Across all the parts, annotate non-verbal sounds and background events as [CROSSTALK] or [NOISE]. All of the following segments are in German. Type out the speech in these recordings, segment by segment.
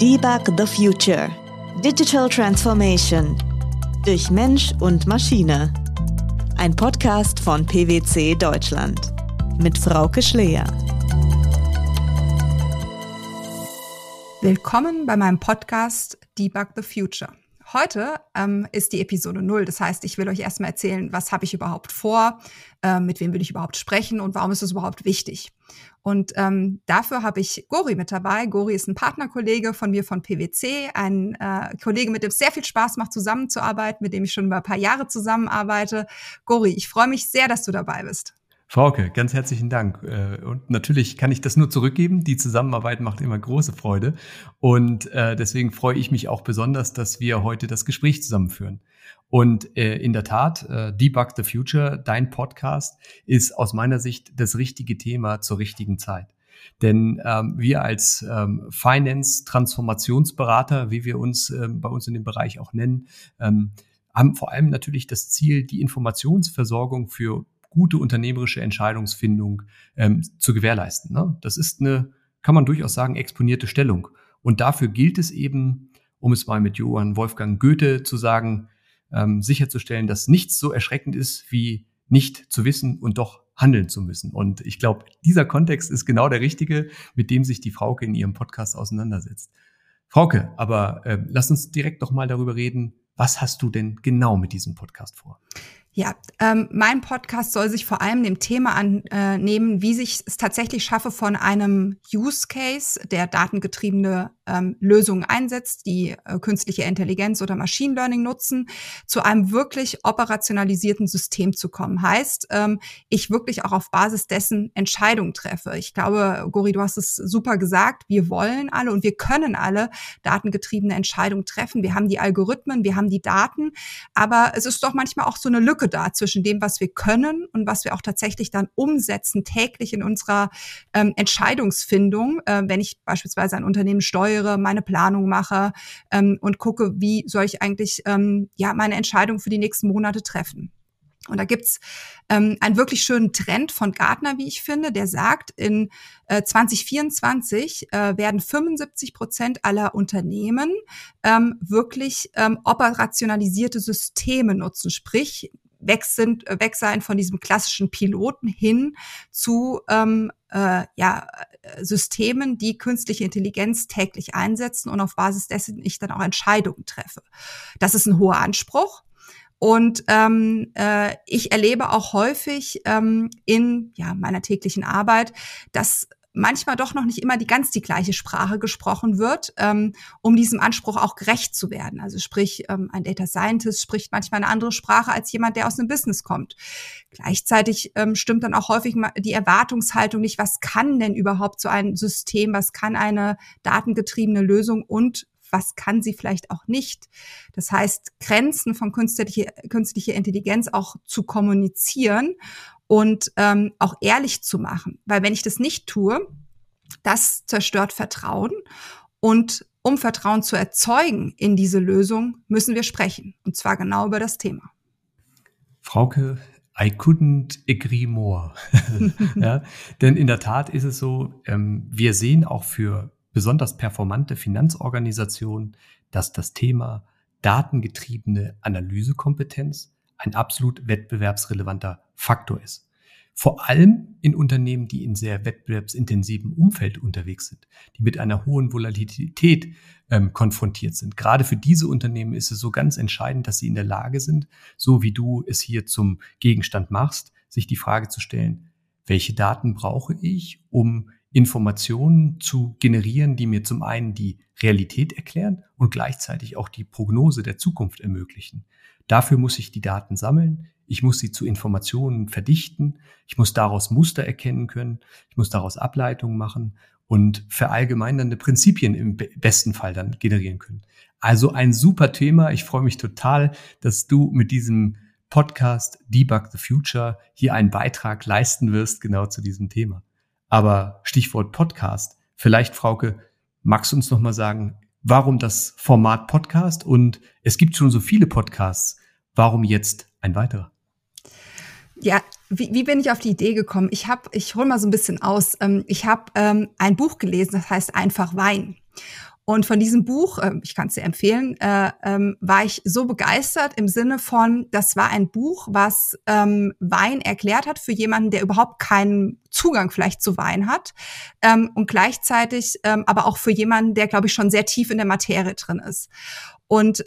Debug the Future. Digital Transformation. Durch Mensch und Maschine. Ein Podcast von PwC Deutschland. Mit Frauke Schleer. Willkommen bei meinem Podcast Debug the Future. Heute ähm, ist die Episode 0. Das heißt, ich will euch erstmal erzählen, was habe ich überhaupt vor, äh, mit wem will ich überhaupt sprechen und warum ist es überhaupt wichtig. Und ähm, dafür habe ich Gori mit dabei. Gori ist ein Partnerkollege von mir von PwC, ein äh, Kollege, mit dem es sehr viel Spaß macht, zusammenzuarbeiten, mit dem ich schon über ein paar Jahre zusammenarbeite. Gori, ich freue mich sehr, dass du dabei bist. Frauke, ganz herzlichen Dank. Äh, und natürlich kann ich das nur zurückgeben. Die Zusammenarbeit macht immer große Freude. Und äh, deswegen freue ich mich auch besonders, dass wir heute das Gespräch zusammenführen. Und äh, in der Tat, Debug the Future, dein Podcast, ist aus meiner Sicht das richtige Thema zur richtigen Zeit. Denn ähm, wir als ähm, Finance-Transformationsberater, wie wir uns ähm, bei uns in dem Bereich auch nennen, ähm, haben vor allem natürlich das Ziel, die Informationsversorgung für gute unternehmerische Entscheidungsfindung ähm, zu gewährleisten. Ne? Das ist eine, kann man durchaus sagen, exponierte Stellung. Und dafür gilt es eben, um es mal mit Johann Wolfgang Goethe zu sagen, ähm, sicherzustellen, dass nichts so erschreckend ist, wie nicht zu wissen und doch handeln zu müssen. Und ich glaube, dieser Kontext ist genau der richtige, mit dem sich die Frauke in ihrem Podcast auseinandersetzt. Frauke, aber äh, lass uns direkt doch mal darüber reden, was hast du denn genau mit diesem Podcast vor? Ja, ähm, mein Podcast soll sich vor allem dem Thema annehmen, wie sich es tatsächlich schaffe, von einem Use Case, der datengetriebene ähm, Lösungen einsetzt, die äh, künstliche Intelligenz oder Machine Learning nutzen, zu einem wirklich operationalisierten System zu kommen. Heißt, ähm, ich wirklich auch auf Basis dessen Entscheidungen treffe. Ich glaube, Gori, du hast es super gesagt. Wir wollen alle und wir können alle datengetriebene Entscheidungen treffen. Wir haben die Algorithmen, wir haben die Daten, aber es ist doch manchmal auch so eine Lücke da zwischen dem, was wir können und was wir auch tatsächlich dann umsetzen täglich in unserer ähm, Entscheidungsfindung, äh, wenn ich beispielsweise ein Unternehmen steuere, meine Planung mache ähm, und gucke, wie soll ich eigentlich ähm, ja meine Entscheidung für die nächsten Monate treffen. Und da gibt's ähm, einen wirklich schönen Trend von Gartner, wie ich finde, der sagt, in äh, 2024 äh, werden 75 Prozent aller Unternehmen ähm, wirklich ähm, operationalisierte Systeme nutzen, sprich weg sind, äh, weg sein von diesem klassischen Piloten hin zu ähm, äh, ja, Systemen, die künstliche Intelligenz täglich einsetzen und auf Basis dessen ich dann auch Entscheidungen treffe. Das ist ein hoher Anspruch. Und ähm, äh, ich erlebe auch häufig ähm, in ja, meiner täglichen Arbeit, dass manchmal doch noch nicht immer die ganz die gleiche Sprache gesprochen wird, ähm, um diesem Anspruch auch gerecht zu werden. Also sprich, ähm, ein Data Scientist spricht manchmal eine andere Sprache als jemand, der aus einem Business kommt. Gleichzeitig ähm, stimmt dann auch häufig die Erwartungshaltung nicht, was kann denn überhaupt so ein System, was kann eine datengetriebene Lösung und was kann sie vielleicht auch nicht. Das heißt, Grenzen von künstlicher künstliche Intelligenz auch zu kommunizieren und ähm, auch ehrlich zu machen. Weil wenn ich das nicht tue, das zerstört Vertrauen. Und um Vertrauen zu erzeugen in diese Lösung, müssen wir sprechen. Und zwar genau über das Thema. Frauke, I couldn't agree more. [LAUGHS] ja, denn in der Tat ist es so, ähm, wir sehen auch für besonders performante Finanzorganisationen, dass das Thema datengetriebene Analysekompetenz ein absolut wettbewerbsrelevanter Faktor ist. Vor allem in Unternehmen, die in sehr wettbewerbsintensivem Umfeld unterwegs sind, die mit einer hohen Volatilität ähm, konfrontiert sind. Gerade für diese Unternehmen ist es so ganz entscheidend, dass sie in der Lage sind, so wie du es hier zum Gegenstand machst, sich die Frage zu stellen, welche Daten brauche ich, um Informationen zu generieren, die mir zum einen die Realität erklären und gleichzeitig auch die Prognose der Zukunft ermöglichen. Dafür muss ich die Daten sammeln, ich muss sie zu Informationen verdichten, ich muss daraus Muster erkennen können, ich muss daraus Ableitungen machen und verallgemeinernde Prinzipien im besten Fall dann generieren können. Also ein super Thema. Ich freue mich total, dass du mit diesem Podcast Debug the Future hier einen Beitrag leisten wirst, genau zu diesem Thema. Aber Stichwort Podcast. Vielleicht, Frauke, magst du uns noch mal sagen, warum das Format Podcast? Und es gibt schon so viele Podcasts. Warum jetzt ein weiterer? Ja, wie, wie bin ich auf die Idee gekommen? Ich habe, ich hole mal so ein bisschen aus. Ähm, ich habe ähm, ein Buch gelesen, das heißt einfach Wein. Und von diesem Buch, äh, ich kann es dir empfehlen, äh, ähm, war ich so begeistert im Sinne von, das war ein Buch, was ähm, Wein erklärt hat für jemanden, der überhaupt keinen Zugang vielleicht zu Wein hat ähm, und gleichzeitig aber auch für jemanden, der, glaube ich, schon sehr tief in der Materie drin ist. Und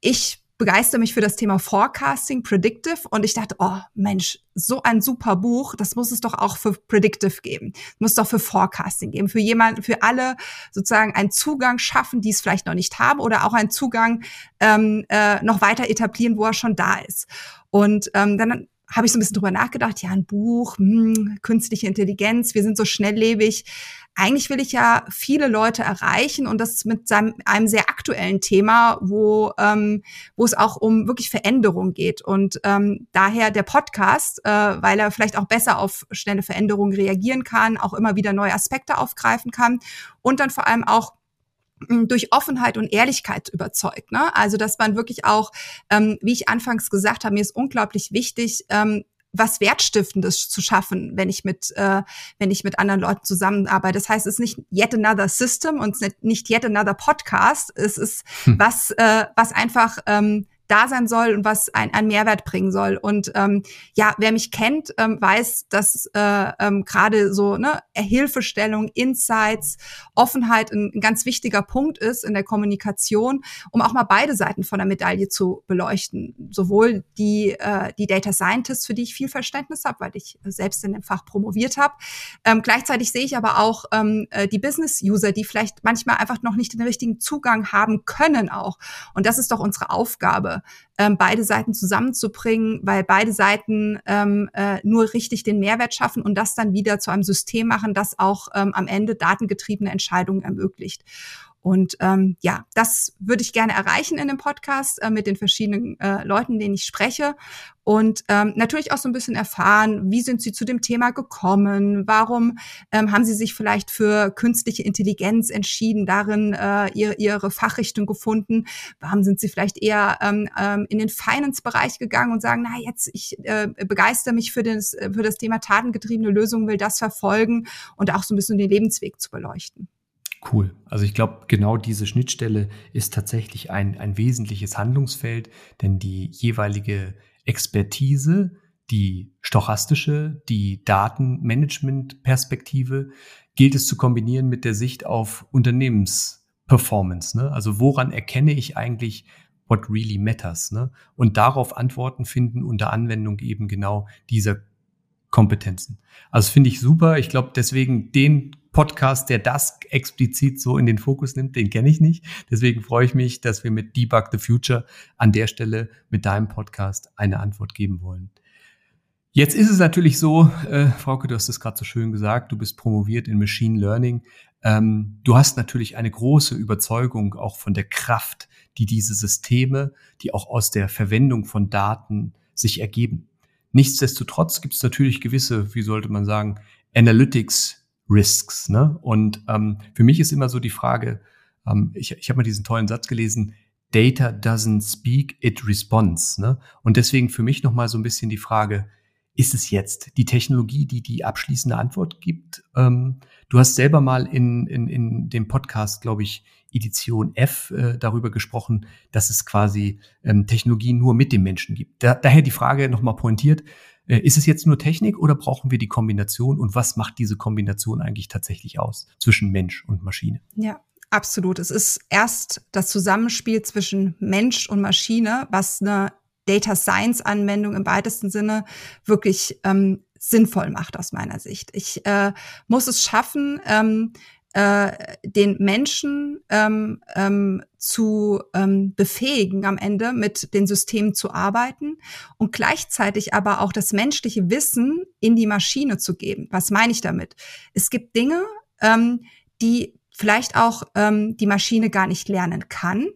ich begeistere mich für das Thema Forecasting, Predictive. Und ich dachte, oh Mensch, so ein super Buch, das muss es doch auch für Predictive geben, muss doch für Forecasting geben, für jemanden, für alle sozusagen einen Zugang schaffen, die es vielleicht noch nicht haben oder auch einen Zugang ähm, äh, noch weiter etablieren, wo er schon da ist. Und ähm, dann habe ich so ein bisschen drüber nachgedacht, ja, ein Buch, hm, künstliche Intelligenz, wir sind so schnelllebig eigentlich will ich ja viele Leute erreichen und das mit seinem, einem sehr aktuellen Thema, wo, ähm, wo es auch um wirklich Veränderung geht. Und ähm, daher der Podcast, äh, weil er vielleicht auch besser auf schnelle Veränderungen reagieren kann, auch immer wieder neue Aspekte aufgreifen kann und dann vor allem auch durch Offenheit und Ehrlichkeit überzeugt. Ne? Also dass man wirklich auch, ähm, wie ich anfangs gesagt habe, mir ist unglaublich wichtig, ähm, was Wertstiftendes zu schaffen, wenn ich mit, äh, wenn ich mit anderen Leuten zusammenarbeite. Das heißt, es ist nicht yet another system und nicht yet another podcast. Es ist hm. was, äh, was einfach ähm, da sein soll und was ein, ein Mehrwert bringen soll. Und ähm, ja, wer mich kennt, ähm, weiß, dass äh, ähm, gerade so ne, Hilfestellung, Insights, Offenheit ein, ein ganz wichtiger Punkt ist in der Kommunikation, um auch mal beide Seiten von der Medaille zu beleuchten. Sowohl die, äh, die Data Scientists, für die ich viel Verständnis habe, weil ich selbst in dem Fach promoviert habe. Ähm, gleichzeitig sehe ich aber auch ähm, äh, die Business-User, die vielleicht manchmal einfach noch nicht den richtigen Zugang haben können auch. Und das ist doch unsere Aufgabe ähm, beide Seiten zusammenzubringen, weil beide Seiten ähm, äh, nur richtig den Mehrwert schaffen und das dann wieder zu einem System machen, das auch ähm, am Ende datengetriebene Entscheidungen ermöglicht. Und ähm, ja, das würde ich gerne erreichen in dem Podcast äh, mit den verschiedenen äh, Leuten, denen ich spreche. Und ähm, natürlich auch so ein bisschen erfahren, wie sind sie zu dem Thema gekommen? Warum ähm, haben sie sich vielleicht für künstliche Intelligenz entschieden, darin äh, ihre, ihre Fachrichtung gefunden? Warum sind sie vielleicht eher ähm, ähm, in den Finance-Bereich gegangen und sagen, na jetzt, ich äh, begeister mich für das, für das Thema tatengetriebene Lösungen, will das verfolgen und auch so ein bisschen den Lebensweg zu beleuchten. Cool. Also ich glaube, genau diese Schnittstelle ist tatsächlich ein, ein wesentliches Handlungsfeld, denn die jeweilige Expertise, die stochastische, die Datenmanagement-Perspektive gilt es zu kombinieren mit der Sicht auf Unternehmensperformance. Ne? Also woran erkenne ich eigentlich, what really matters? Ne? Und darauf Antworten finden unter Anwendung eben genau dieser Kompetenzen. Also finde ich super. Ich glaube, deswegen den Podcast, der das explizit so in den Fokus nimmt, den kenne ich nicht. Deswegen freue ich mich, dass wir mit Debug the Future an der Stelle mit deinem Podcast eine Antwort geben wollen. Jetzt ist es natürlich so, äh, Frauke, du hast es gerade so schön gesagt, du bist promoviert in Machine Learning. Ähm, du hast natürlich eine große Überzeugung auch von der Kraft, die diese Systeme, die auch aus der Verwendung von Daten sich ergeben. Nichtsdestotrotz gibt es natürlich gewisse, wie sollte man sagen, Analytics Risks. Ne? Und ähm, für mich ist immer so die Frage, ähm, ich, ich habe mal diesen tollen Satz gelesen, Data doesn't speak, it responds. Ne? Und deswegen für mich nochmal so ein bisschen die Frage, ist es jetzt die Technologie, die die abschließende Antwort gibt? Ähm, du hast selber mal in, in, in dem Podcast, glaube ich, Edition F äh, darüber gesprochen, dass es quasi ähm, Technologie nur mit dem Menschen gibt. Da, daher die Frage nochmal pointiert, äh, ist es jetzt nur Technik oder brauchen wir die Kombination und was macht diese Kombination eigentlich tatsächlich aus zwischen Mensch und Maschine? Ja, absolut. Es ist erst das Zusammenspiel zwischen Mensch und Maschine, was eine Data Science Anwendung im weitesten Sinne wirklich ähm, sinnvoll macht aus meiner Sicht. Ich äh, muss es schaffen, ähm, äh, den Menschen ähm, ähm, zu ähm, befähigen, am Ende mit den Systemen zu arbeiten und gleichzeitig aber auch das menschliche Wissen in die Maschine zu geben. Was meine ich damit? Es gibt Dinge, ähm, die vielleicht auch ähm, die Maschine gar nicht lernen kann,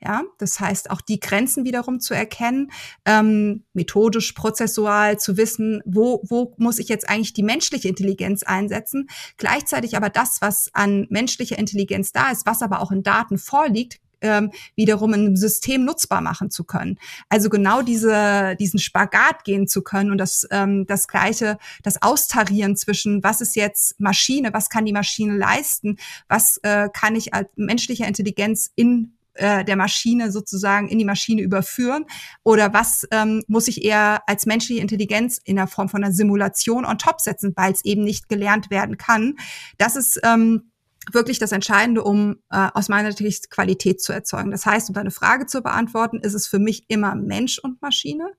ja, das heißt, auch die Grenzen wiederum zu erkennen, ähm, methodisch, prozessual zu wissen, wo, wo muss ich jetzt eigentlich die menschliche Intelligenz einsetzen, gleichzeitig aber das, was an menschlicher Intelligenz da ist, was aber auch in Daten vorliegt, ähm, wiederum ein System nutzbar machen zu können. Also genau diese, diesen Spagat gehen zu können und das, ähm, das gleiche, das Austarieren zwischen, was ist jetzt Maschine, was kann die Maschine leisten, was äh, kann ich als menschliche Intelligenz in äh, der Maschine sozusagen in die Maschine überführen? Oder was ähm, muss ich eher als menschliche Intelligenz in der Form von einer Simulation on top setzen, weil es eben nicht gelernt werden kann? Das ist ähm, wirklich das Entscheidende, um äh, aus meiner Sicht Qualität zu erzeugen. Das heißt, um deine Frage zu beantworten, ist es für mich immer Mensch und Maschine.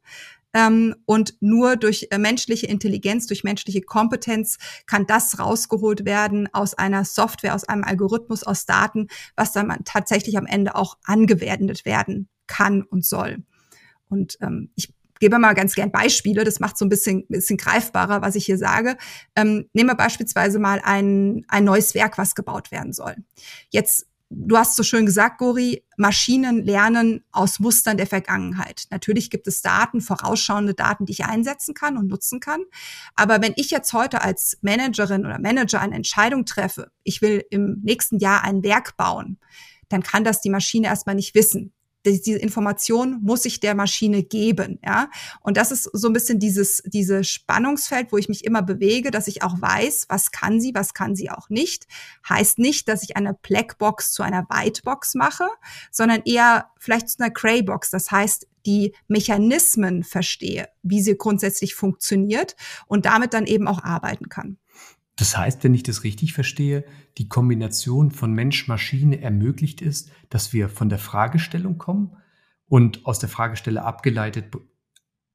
Ähm, und nur durch äh, menschliche Intelligenz, durch menschliche Kompetenz kann das rausgeholt werden aus einer Software, aus einem Algorithmus, aus Daten, was dann tatsächlich am Ende auch angewendet werden kann und soll. Und ähm, ich gebe mal ganz gern Beispiele, das macht so ein bisschen, bisschen greifbarer, was ich hier sage. Ähm, nehmen wir beispielsweise mal ein, ein neues Werk, was gebaut werden soll. Jetzt du hast so schön gesagt, Gori, Maschinen lernen aus Mustern der Vergangenheit. Natürlich gibt es Daten, vorausschauende Daten, die ich einsetzen kann und nutzen kann. Aber wenn ich jetzt heute als Managerin oder Manager eine Entscheidung treffe, ich will im nächsten Jahr ein Werk bauen, dann kann das die Maschine erstmal nicht wissen diese Information muss ich der Maschine geben, ja. Und das ist so ein bisschen dieses, diese Spannungsfeld, wo ich mich immer bewege, dass ich auch weiß, was kann sie, was kann sie auch nicht. Heißt nicht, dass ich eine Blackbox zu einer Whitebox mache, sondern eher vielleicht zu einer Graybox. Das heißt, die Mechanismen verstehe, wie sie grundsätzlich funktioniert und damit dann eben auch arbeiten kann. Das heißt, wenn ich das richtig verstehe, die Kombination von Mensch-Maschine ermöglicht ist, dass wir von der Fragestellung kommen und aus der Fragestelle abgeleitet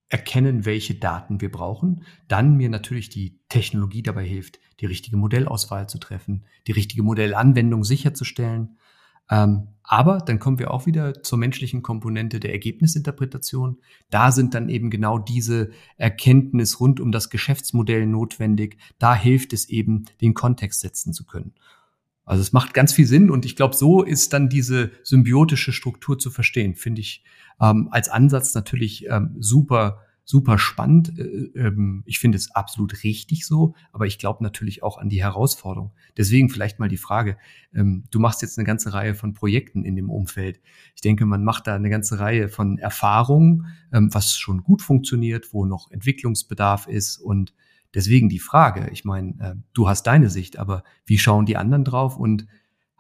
erkennen, welche Daten wir brauchen, dann mir natürlich die Technologie dabei hilft, die richtige Modellauswahl zu treffen, die richtige Modellanwendung sicherzustellen ähm, aber dann kommen wir auch wieder zur menschlichen Komponente der Ergebnisinterpretation. Da sind dann eben genau diese Erkenntnis rund um das Geschäftsmodell notwendig. Da hilft es eben, den Kontext setzen zu können. Also es macht ganz viel Sinn und ich glaube, so ist dann diese symbiotische Struktur zu verstehen, finde ich ähm, als Ansatz natürlich ähm, super super spannend. Äh, ähm, ich finde es absolut richtig so, aber ich glaube natürlich auch an die Herausforderung. Deswegen vielleicht mal die Frage, ähm, du machst jetzt eine ganze Reihe von Projekten in dem Umfeld. Ich denke, man macht da eine ganze Reihe von Erfahrungen, ähm, was schon gut funktioniert, wo noch Entwicklungsbedarf ist und deswegen die Frage, ich meine, äh, du hast deine Sicht, aber wie schauen die anderen drauf und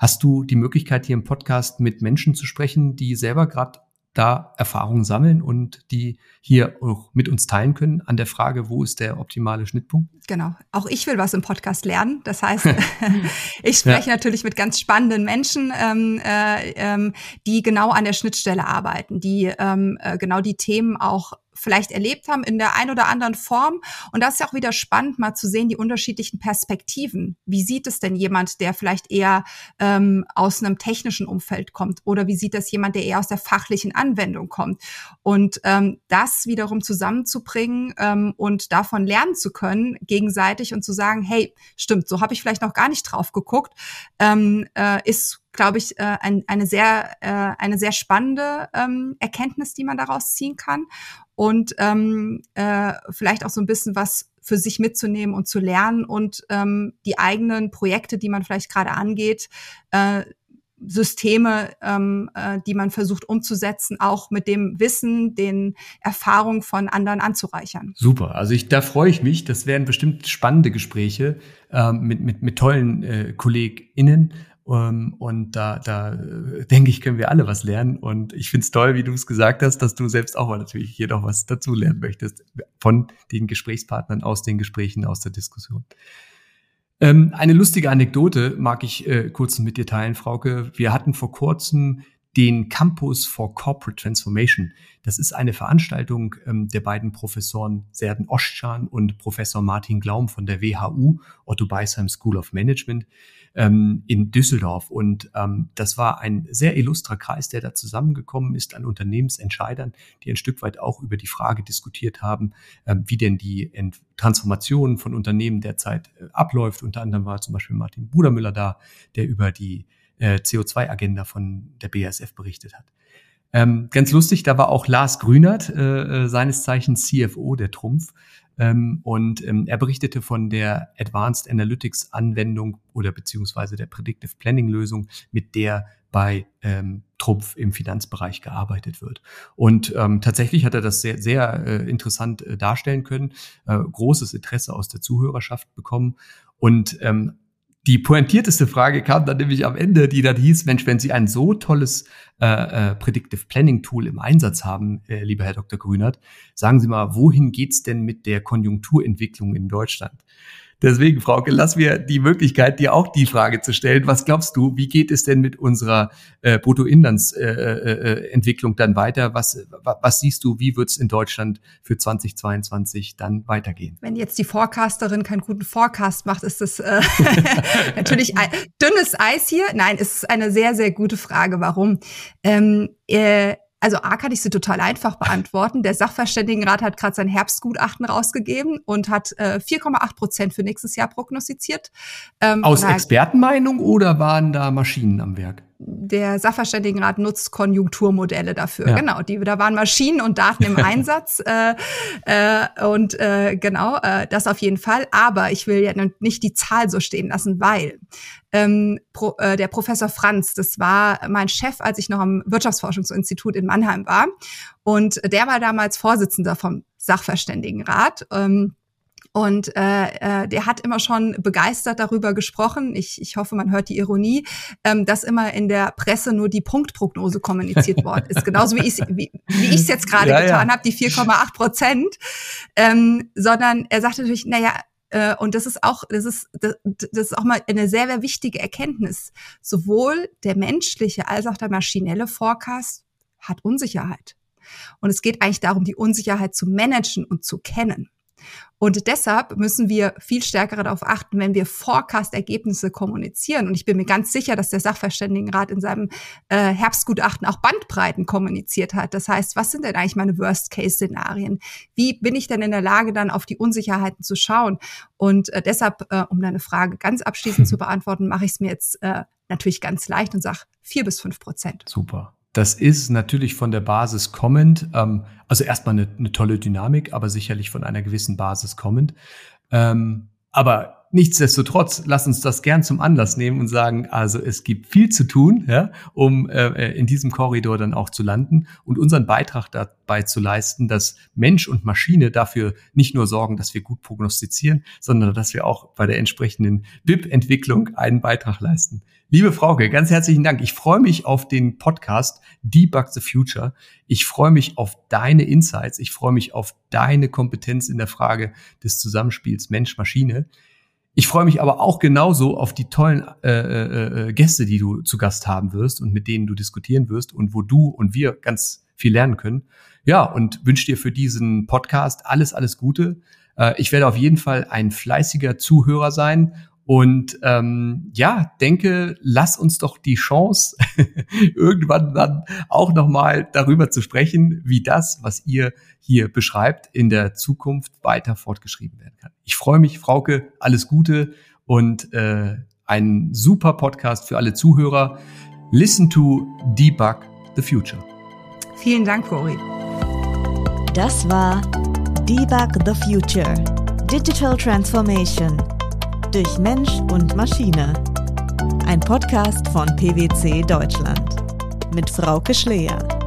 Hast du die Möglichkeit, hier im Podcast mit Menschen zu sprechen, die selber gerade da Erfahrungen sammeln und die hier auch mit uns teilen können an der Frage, wo ist der optimale Schnittpunkt? Genau. Auch ich will was im Podcast lernen. Das heißt, [LAUGHS] [LAUGHS] ich spreche ja. natürlich mit ganz spannenden Menschen, ähm, äh, ähm, die genau an der Schnittstelle arbeiten, die ähm, äh, genau die Themen auch vielleicht erlebt haben in der ein oder anderen Form. Und das ist ja auch wieder spannend, mal zu sehen, die unterschiedlichen Perspektiven. Wie sieht es denn jemand, der vielleicht eher ähm, aus einem technischen Umfeld kommt? Oder wie sieht das jemand, der eher aus der fachlichen Anwendung kommt? Und ähm, das wiederum zusammenzubringen ähm, und davon lernen zu können, gegenseitig und zu sagen, hey, stimmt, so habe ich vielleicht noch gar nicht drauf geguckt, ähm, äh, ist glaube ich, äh, ein, eine sehr äh, eine sehr spannende ähm, Erkenntnis, die man daraus ziehen kann und ähm, äh, vielleicht auch so ein bisschen was für sich mitzunehmen und zu lernen und ähm, die eigenen Projekte, die man vielleicht gerade angeht, äh, Systeme, ähm, äh, die man versucht umzusetzen, auch mit dem Wissen, den Erfahrungen von anderen anzureichern. Super, also ich, da freue ich mich. Das werden bestimmt spannende Gespräche äh, mit, mit, mit tollen äh, KollegInnen. Ähm, und da, da äh, denke ich, können wir alle was lernen. Und ich finde es toll, wie du es gesagt hast, dass du selbst auch mal natürlich hier noch was dazu lernen möchtest von den Gesprächspartnern aus den Gesprächen, aus der Diskussion. Ähm, eine lustige Anekdote mag ich äh, kurz mit dir teilen, Frauke. Wir hatten vor kurzem den Campus for Corporate Transformation. Das ist eine Veranstaltung ähm, der beiden Professoren Serden Oschan und Professor Martin Glaum von der WHU, Otto Beisheim School of Management ähm, in Düsseldorf. Und ähm, das war ein sehr illustrer Kreis, der da zusammengekommen ist an Unternehmensentscheidern, die ein Stück weit auch über die Frage diskutiert haben, ähm, wie denn die Ent Transformation von Unternehmen derzeit äh, abläuft. Unter anderem war zum Beispiel Martin Brudermüller da, der über die äh, CO2-Agenda von der BASF berichtet hat. Ähm, ganz lustig, da war auch Lars Grünert, äh, äh seines Zeichens CFO der Trumpf, ähm, und ähm, er berichtete von der Advanced Analytics Anwendung oder beziehungsweise der Predictive Planning Lösung, mit der bei ähm, Trumpf im Finanzbereich gearbeitet wird. Und ähm, tatsächlich hat er das sehr, sehr äh, interessant äh, darstellen können, äh, großes Interesse aus der Zuhörerschaft bekommen. Und ähm, die pointierteste Frage kam dann nämlich am Ende, die dann hieß, Mensch, wenn Sie ein so tolles äh, äh, Predictive Planning Tool im Einsatz haben, äh, lieber Herr Dr. Grünert, sagen Sie mal, wohin geht's denn mit der Konjunkturentwicklung in Deutschland? Deswegen, Frauke, lass mir die Möglichkeit, dir auch die Frage zu stellen. Was glaubst du, wie geht es denn mit unserer äh, Bruttoinlandsentwicklung äh, äh, dann weiter? Was, was siehst du, wie wird es in Deutschland für 2022 dann weitergehen? Wenn jetzt die Forecasterin keinen guten Forecast macht, ist das äh, [LAUGHS] natürlich dünnes Eis hier. Nein, es ist eine sehr, sehr gute Frage. Warum? Ähm, äh, also A kann ich sie total einfach beantworten. Der Sachverständigenrat hat gerade sein Herbstgutachten rausgegeben und hat äh, 4,8 Prozent für nächstes Jahr prognostiziert. Ähm, Aus Expertenmeinung oder waren da Maschinen am Werk? Der Sachverständigenrat nutzt Konjunkturmodelle dafür. Ja. Genau, die, da waren Maschinen und Daten im [LAUGHS] Einsatz. Äh, äh, und äh, genau, äh, das auf jeden Fall. Aber ich will ja nicht die Zahl so stehen lassen, weil ähm, Pro, äh, der Professor Franz, das war mein Chef, als ich noch am Wirtschaftsforschungsinstitut in Mannheim war. Und der war damals Vorsitzender vom Sachverständigenrat. Ähm, und äh, äh, der hat immer schon begeistert darüber gesprochen. Ich, ich hoffe, man hört die Ironie, ähm, dass immer in der Presse nur die Punktprognose kommuniziert worden ist. Genauso wie ich es wie, wie ich's jetzt gerade ja, getan ja. habe, die 4,8 Prozent. Ähm, sondern er sagte natürlich, naja, äh, und das ist auch, das ist, das, das ist auch mal eine sehr, sehr wichtige Erkenntnis. Sowohl der menschliche als auch der maschinelle Forecast hat Unsicherheit. Und es geht eigentlich darum, die Unsicherheit zu managen und zu kennen. Und deshalb müssen wir viel stärker darauf achten, wenn wir Forecast-Ergebnisse kommunizieren. Und ich bin mir ganz sicher, dass der Sachverständigenrat in seinem äh, Herbstgutachten auch Bandbreiten kommuniziert hat. Das heißt, was sind denn eigentlich meine Worst-Case-Szenarien? Wie bin ich denn in der Lage, dann auf die Unsicherheiten zu schauen? Und äh, deshalb, äh, um deine Frage ganz abschließend [LAUGHS] zu beantworten, mache ich es mir jetzt äh, natürlich ganz leicht und sage vier bis fünf Prozent. Super. Das ist natürlich von der Basis kommend, ähm, also erstmal eine, eine tolle Dynamik, aber sicherlich von einer gewissen Basis kommend. Ähm, aber nichtsdestotrotz, lass uns das gern zum Anlass nehmen und sagen, also es gibt viel zu tun, ja, um äh, in diesem Korridor dann auch zu landen und unseren Beitrag dabei zu leisten, dass Mensch und Maschine dafür nicht nur sorgen, dass wir gut prognostizieren, sondern dass wir auch bei der entsprechenden BIP-Entwicklung einen Beitrag leisten. Liebe Frauke, ganz herzlichen Dank. Ich freue mich auf den Podcast Debug the Future. Ich freue mich auf deine Insights. Ich freue mich auf deine Kompetenz in der Frage des Zusammenspiels Mensch-Maschine. Ich freue mich aber auch genauso auf die tollen äh, äh, äh, Gäste, die du zu Gast haben wirst und mit denen du diskutieren wirst und wo du und wir ganz viel lernen können. Ja, und wünsche dir für diesen Podcast alles, alles Gute. Äh, ich werde auf jeden Fall ein fleißiger Zuhörer sein und ähm, ja, denke, lass uns doch die Chance, [LAUGHS] irgendwann dann auch nochmal darüber zu sprechen, wie das, was ihr hier beschreibt, in der Zukunft weiter fortgeschrieben werden kann. Ich freue mich, Frauke, alles Gute und äh, ein super Podcast für alle Zuhörer. Listen to Debug the Future. Vielen Dank, Cory. Das war Debug the Future. Digital Transformation durch Mensch und Maschine. Ein Podcast von PwC Deutschland mit Frauke Schleer.